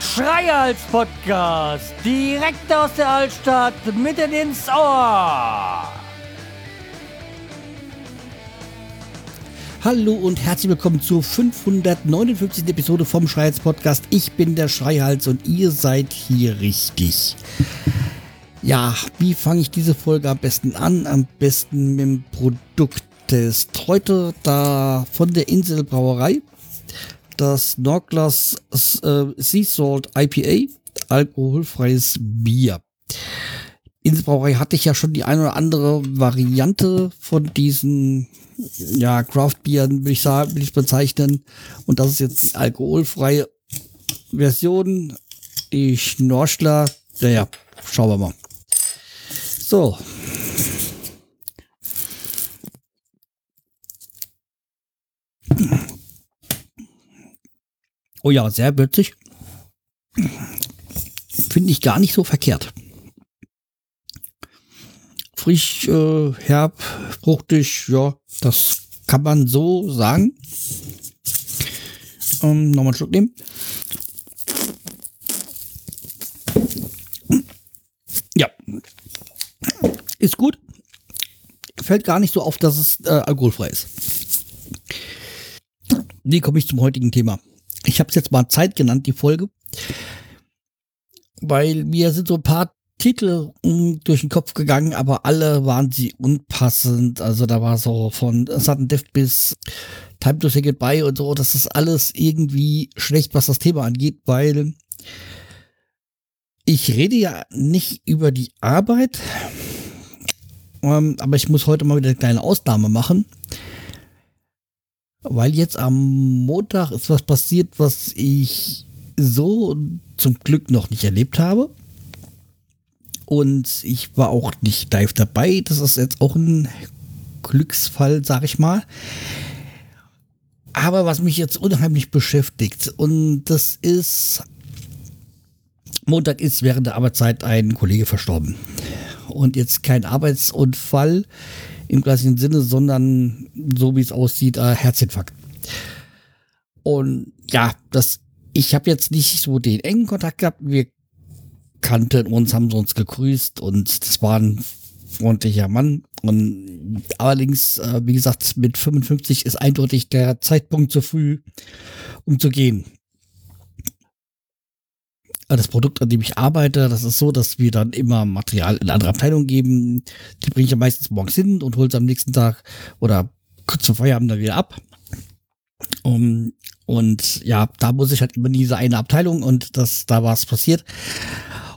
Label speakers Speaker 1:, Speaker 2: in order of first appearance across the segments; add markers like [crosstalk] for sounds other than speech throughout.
Speaker 1: Schreihals Podcast, direkt aus der Altstadt, mitten ins Ohr.
Speaker 2: Hallo und herzlich willkommen zur 559. Episode vom Schreihals Podcast. Ich bin der Schreihals und ihr seid hier richtig. Ja, wie fange ich diese Folge am besten an? Am besten mit dem Produkttest. Heute da von der Inselbrauerei das Norglas äh, Sea Salt IPA, alkoholfreies Bier. Inselbrauerei hatte ich ja schon die eine oder andere Variante von diesen ja, Craft-Bieren, will ich sagen, will ich bezeichnen. Und das ist jetzt die alkoholfreie Version. Die Schnorchler. Naja, schauen wir mal. So. Oh ja, sehr würzig. Finde ich gar nicht so verkehrt. Frisch, äh, herb, fruchtig, ja, das kann man so sagen. Ähm, Nochmal einen Schluck nehmen. Ja. Ist gut. Fällt gar nicht so auf, dass es äh, alkoholfrei ist. Wie komme ich zum heutigen Thema? Ich habe es jetzt mal Zeit genannt, die Folge, weil mir sind so ein paar Titel mh, durch den Kopf gegangen, aber alle waren sie unpassend. Also da war so von Sudden Death bis Time to Say Goodbye und so. Das ist alles irgendwie schlecht, was das Thema angeht, weil ich rede ja nicht über die Arbeit, ähm, aber ich muss heute mal wieder eine kleine Ausnahme machen weil jetzt am Montag ist was passiert, was ich so zum Glück noch nicht erlebt habe. Und ich war auch nicht live dabei. Das ist jetzt auch ein Glücksfall, sag ich mal. Aber was mich jetzt unheimlich beschäftigt, und das ist, Montag ist während der Arbeitszeit ein Kollege verstorben. Und jetzt kein Arbeitsunfall, im klassischen Sinne, sondern so wie es aussieht, äh, Herzinfarkt. Und ja, das, ich habe jetzt nicht so den engen Kontakt gehabt. Wir kannten uns, haben uns gegrüßt und das war ein freundlicher Mann. Und allerdings, äh, wie gesagt, mit 55 ist eindeutig der Zeitpunkt zu früh, um zu gehen das Produkt, an dem ich arbeite, das ist so, dass wir dann immer Material in andere Abteilungen geben. Die bringe ich ja meistens morgens hin und hole es am nächsten Tag oder kurz vor Feierabend dann wieder ab. Um, und ja, da muss ich halt immer in diese eine Abteilung und das, da war es passiert.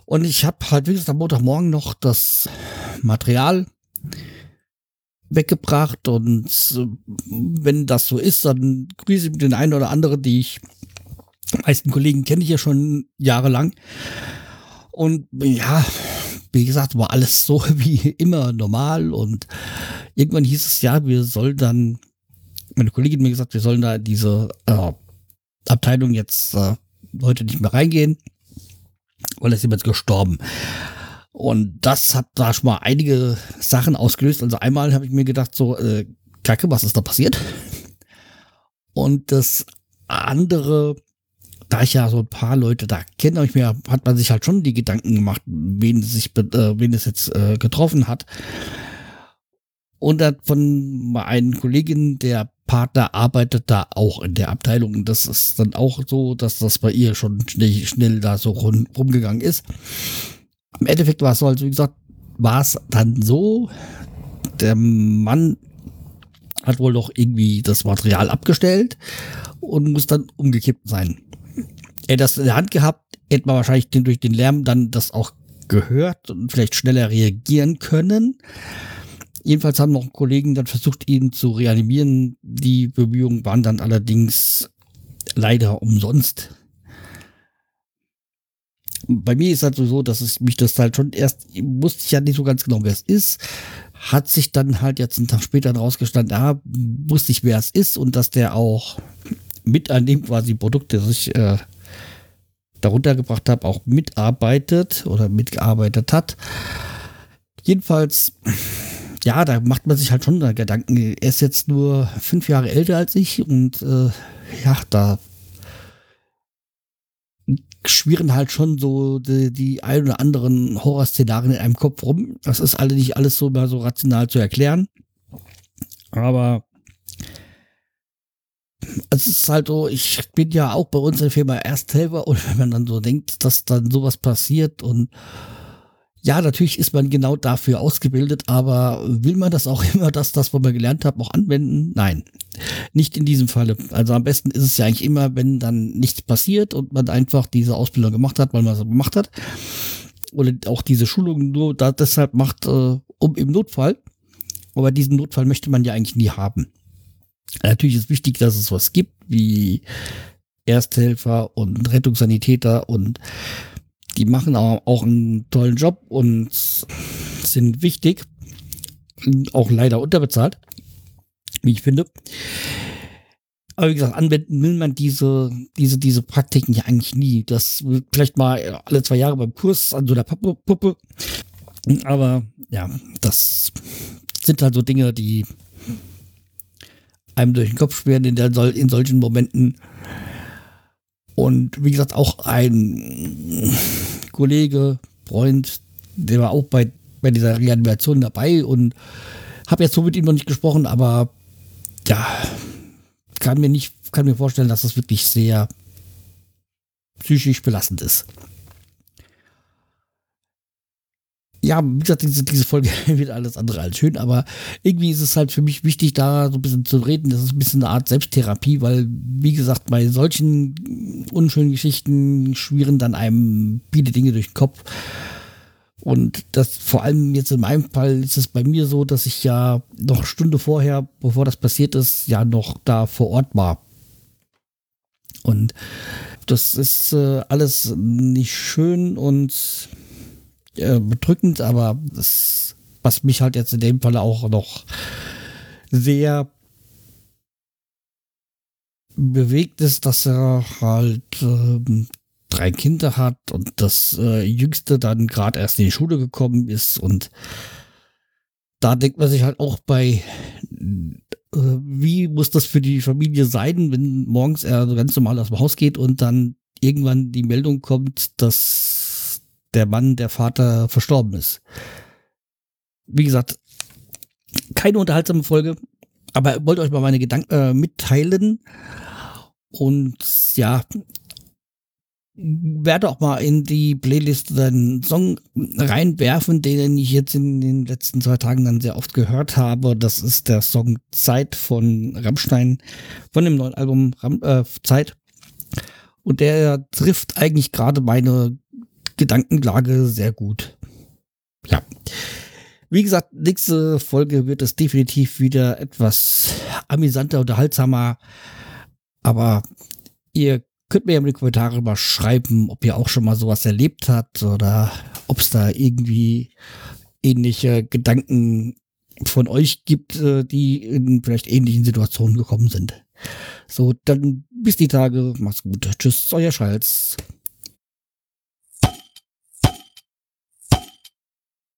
Speaker 2: Und ich habe halt, wie gesagt, am Montagmorgen noch das Material weggebracht und äh, wenn das so ist, dann grüße ich den einen oder anderen, die ich meisten Kollegen kenne ich ja schon jahrelang. Und ja, wie gesagt, war alles so [laughs] wie immer normal. Und irgendwann hieß es ja, wir sollen dann, meine Kollegin hat mir gesagt, wir sollen da diese äh, Abteilung jetzt äh, heute nicht mehr reingehen, weil es jemand gestorben. Und das hat da schon mal einige Sachen ausgelöst. Also einmal habe ich mir gedacht, so, äh, Kacke, was ist da passiert? Und das andere da ich ja so ein paar Leute da kenne, ich mir, hat man sich halt schon die Gedanken gemacht, wen es sich, äh, wen es jetzt äh, getroffen hat. Und dann von einer Kollegin, der Partner arbeitet da auch in der Abteilung. Das ist dann auch so, dass das bei ihr schon schnell, schnell da so rum, rumgegangen ist. Im Endeffekt war es so, also wie gesagt, war es dann so, der Mann hat wohl doch irgendwie das Material abgestellt und muss dann umgekippt sein er das in der Hand gehabt, hätte man wahrscheinlich den, durch den Lärm dann das auch gehört und vielleicht schneller reagieren können. Jedenfalls haben noch Kollegen dann versucht, ihn zu reanimieren. Die Bemühungen waren dann allerdings leider umsonst. Bei mir ist halt so, dass es mich das halt schon erst, wusste ich ja nicht so ganz genau, wer es ist. Hat sich dann halt jetzt einen Tag später rausgestanden, ja, wusste ich, wer es ist und dass der auch mit an dem quasi Produkt, das ich äh, darunter gebracht habe, auch mitarbeitet oder mitgearbeitet hat. Jedenfalls, ja, da macht man sich halt schon Gedanken. Er ist jetzt nur fünf Jahre älter als ich und äh, ja, da schwirren halt schon so die, die ein oder anderen Horrorszenarien in einem Kopf rum. Das ist alle nicht alles so mal so rational zu erklären. Aber es ist halt so, ich bin ja auch bei uns in der Firma Ersthelfer und [laughs] wenn man dann so denkt, dass dann sowas passiert und ja, natürlich ist man genau dafür ausgebildet, aber will man das auch [laughs] immer, dass das, was man gelernt hat, auch anwenden? Nein, nicht in diesem Falle. Also am besten ist es ja eigentlich immer, wenn dann nichts passiert und man einfach diese Ausbildung gemacht hat, weil man es gemacht hat. Oder auch diese Schulung nur da deshalb macht, äh, um im Notfall. Aber diesen Notfall möchte man ja eigentlich nie haben. Natürlich ist wichtig, dass es was gibt, wie Ersthelfer und Rettungssanitäter und die machen auch einen tollen Job und sind wichtig, auch leider unterbezahlt, wie ich finde. Aber wie gesagt, anwenden will man diese, diese, diese Praktiken ja eigentlich nie. Das vielleicht mal alle zwei Jahre beim Kurs an so einer Puppe. Aber ja, das sind halt so Dinge, die einem durch den Kopf schweren in, der, in solchen Momenten. Und wie gesagt, auch ein Kollege, Freund, der war auch bei, bei dieser Reanimation dabei und habe jetzt so mit ihm noch nicht gesprochen, aber ja, kann mir nicht, kann mir vorstellen, dass das wirklich sehr psychisch belastend ist. Ja, wie gesagt, diese, diese Folge [laughs] wird alles andere als schön, aber irgendwie ist es halt für mich wichtig, da so ein bisschen zu reden. Das ist ein bisschen eine Art Selbsttherapie, weil, wie gesagt, bei solchen unschönen Geschichten schwirren dann einem viele Dinge durch den Kopf. Und das vor allem jetzt in meinem Fall ist es bei mir so, dass ich ja noch Stunde vorher, bevor das passiert ist, ja noch da vor Ort war. Und das ist äh, alles nicht schön und äh, bedrückend, aber das, was mich halt jetzt in dem Fall auch noch sehr bewegt ist, dass er halt äh, drei Kinder hat und das äh, jüngste dann gerade erst in die Schule gekommen ist und da denkt man sich halt auch bei, äh, wie muss das für die Familie sein, wenn morgens er ganz normal aus dem Haus geht und dann irgendwann die Meldung kommt, dass der Mann, der Vater verstorben ist. Wie gesagt, keine unterhaltsame Folge, aber wollte euch mal meine Gedanken äh, mitteilen. Und ja, werde auch mal in die Playlist einen Song reinwerfen, den ich jetzt in den letzten zwei Tagen dann sehr oft gehört habe. Das ist der Song Zeit von Rammstein, von dem neuen Album Ram äh, Zeit. Und der trifft eigentlich gerade meine Gedankenlage sehr gut. Ja. Wie gesagt, nächste Folge wird es definitiv wieder etwas amüsanter, unterhaltsamer. Aber ihr könnt mir ja in die Kommentare mal schreiben, ob ihr auch schon mal sowas erlebt habt oder ob es da irgendwie ähnliche Gedanken von euch gibt, äh, die in vielleicht ähnlichen Situationen gekommen sind. So, dann bis die Tage. Macht's gut. Tschüss, euer Schalz.